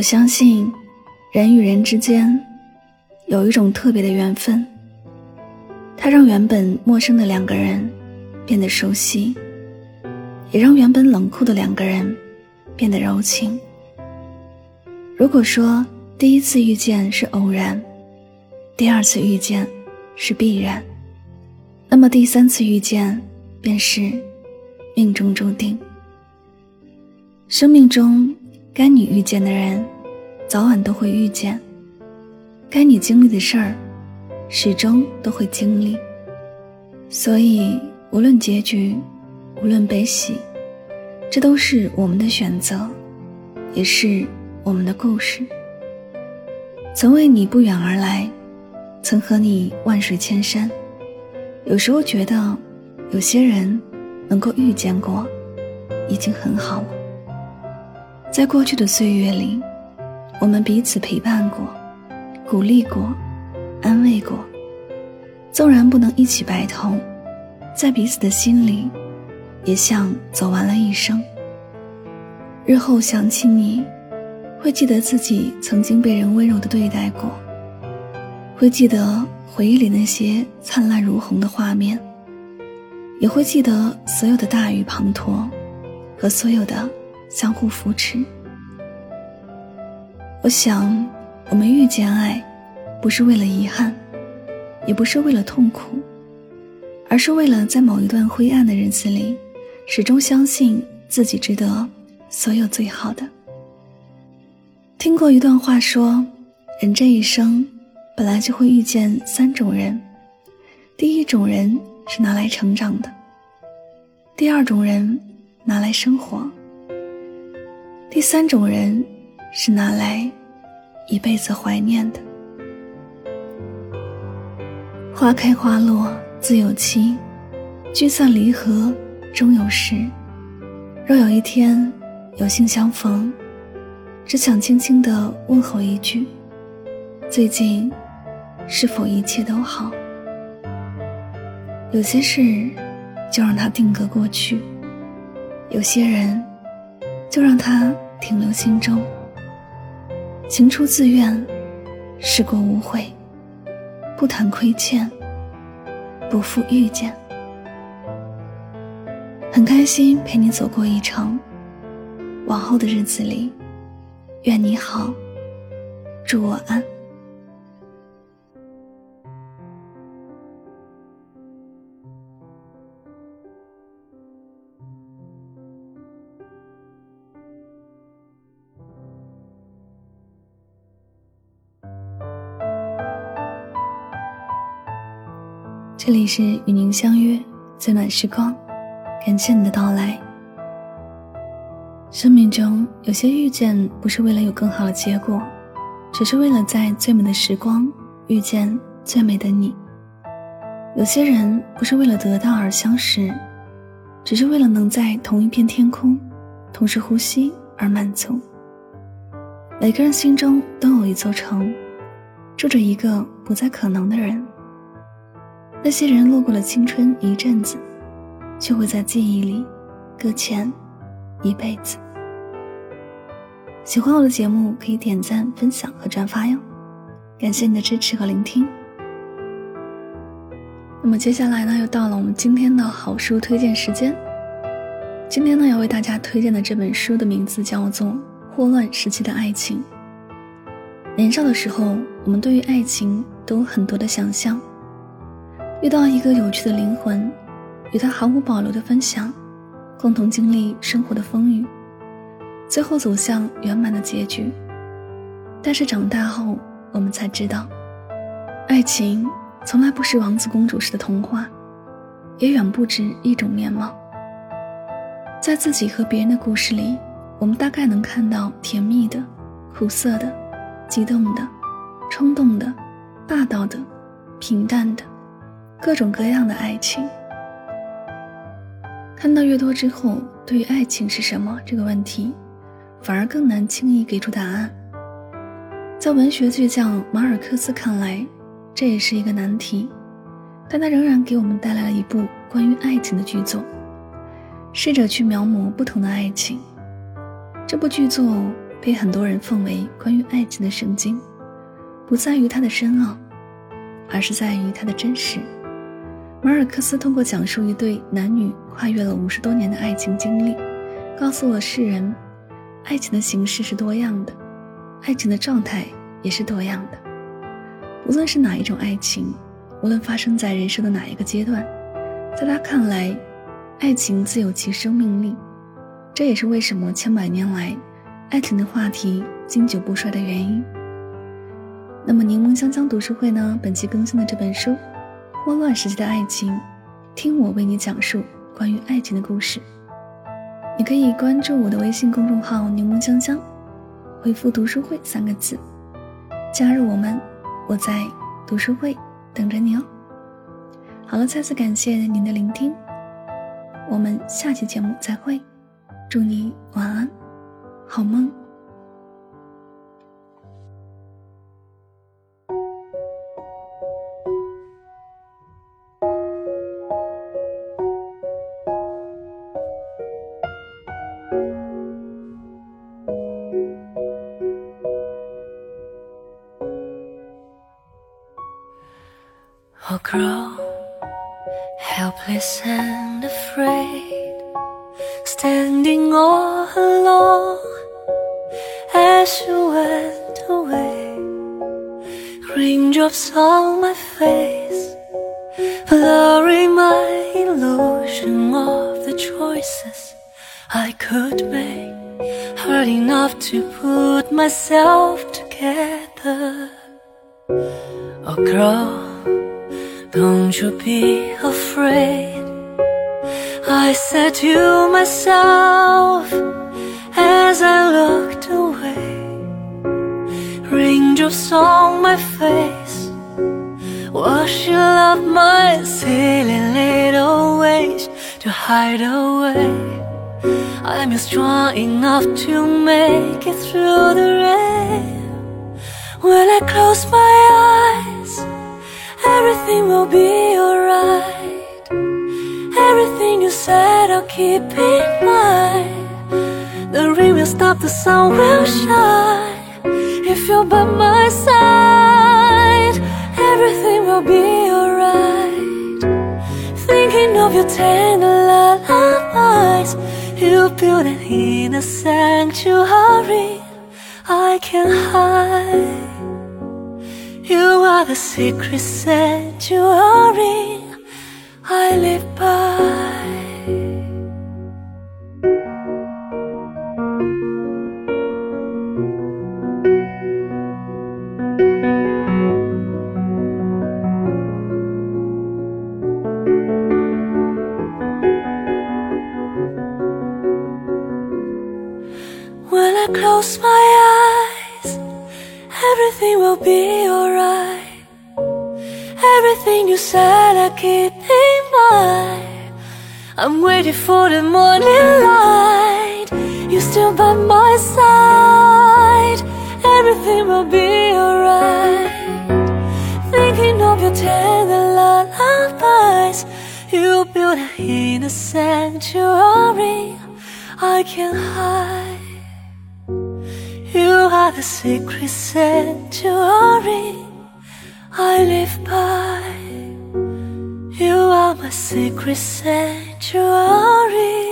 我相信，人与人之间有一种特别的缘分，它让原本陌生的两个人变得熟悉，也让原本冷酷的两个人变得柔情。如果说第一次遇见是偶然，第二次遇见是必然，那么第三次遇见便是命中注定。生命中。该你遇见的人，早晚都会遇见；该你经历的事儿，始终都会经历。所以，无论结局，无论悲喜，这都是我们的选择，也是我们的故事。曾为你不远而来，曾和你万水千山。有时候觉得，有些人能够遇见过，已经很好了。在过去的岁月里，我们彼此陪伴过，鼓励过，安慰过。纵然不能一起白头，在彼此的心里，也像走完了一生。日后想起你，会记得自己曾经被人温柔的对待过，会记得回忆里那些灿烂如虹的画面，也会记得所有的大雨滂沱，和所有的。相互扶持。我想，我们遇见爱，不是为了遗憾，也不是为了痛苦，而是为了在某一段灰暗的日子里，始终相信自己值得所有最好的。听过一段话说，人这一生本来就会遇见三种人，第一种人是拿来成长的，第二种人拿来生活。第三种人，是拿来一辈子怀念的。花开花落自有期，聚散离合终有时。若有一天有幸相逢，只想轻轻的问候一句：最近是否一切都好？有些事就让它定格过去，有些人。就让它停留心中。情出自愿，事过无悔，不谈亏欠，不负遇见。很开心陪你走过一程，往后的日子里，愿你好，祝我安。这里是与您相约最暖时光，感谢你的到来。生命中有些遇见不是为了有更好的结果，只是为了在最美的时光遇见最美的你。有些人不是为了得到而相识，只是为了能在同一片天空同时呼吸而满足。每个人心中都有一座城，住着一个不再可能的人。那些人路过了青春一阵子，却会在记忆里搁浅一辈子。喜欢我的节目，可以点赞、分享和转发哟，感谢你的支持和聆听。那么接下来呢，又到了我们今天的好书推荐时间。今天呢，要为大家推荐的这本书的名字叫做《霍乱时期的爱情》。年少的时候，我们对于爱情都有很多的想象。遇到一个有趣的灵魂，与他毫无保留的分享，共同经历生活的风雨，最后走向圆满的结局。但是长大后，我们才知道，爱情从来不是王子公主式的童话，也远不止一种面貌。在自己和别人的故事里，我们大概能看到甜蜜的、苦涩的、激动的、冲动的、霸道的、平淡的。各种各样的爱情，看到越多之后，对于爱情是什么这个问题，反而更难轻易给出答案。在文学巨匠马尔克斯看来，这也是一个难题，但他仍然给我们带来了一部关于爱情的剧作，试着去描摹不同的爱情。这部剧作被很多人奉为关于爱情的圣经，不在于它的深奥，而是在于它的真实。马尔克斯通过讲述一对男女跨越了五十多年的爱情经历，告诉了世人，爱情的形式是多样的，爱情的状态也是多样的。无论是哪一种爱情，无论发生在人生的哪一个阶段，在他看来，爱情自有其生命力。这也是为什么千百年来，爱情的话题经久不衰的原因。那么，柠檬香香读书会呢？本期更新的这本书。混乱时期的爱情，听我为你讲述关于爱情的故事。你可以关注我的微信公众号“柠檬香香”，回复“读书会”三个字，加入我们。我在读书会等着你哦。好了，再次感谢您的聆听，我们下期节目再会，祝你晚安，好梦。Helpless and afraid, standing all alone as you went away. Raindrops on my face, blurring my illusion of the choices I could make. Hard enough to put myself together. Girl. Don't you be afraid. I said to myself As I looked away Raindrops on my face Washing up my silly little ways To hide away. I'm strong enough to make it through the rain. When I close my eyes Everything will be alright. Everything you said I'll keep in mind. The rain will stop, the sun will shine. If you're by my side Everything will be alright. Thinking of your tender lullabies You built an inner sanctuary I can hide you are the secret sanctuary I live by. When I close my eyes, everything will be alright. Everything you said, I keep in mind. I'm waiting for the morning light. You're still by my side. Everything will be alright. Thinking of your tender lullabies. You built a inner sanctuary I can hide. Are the secret sanctuary I live by. You are my secret sanctuary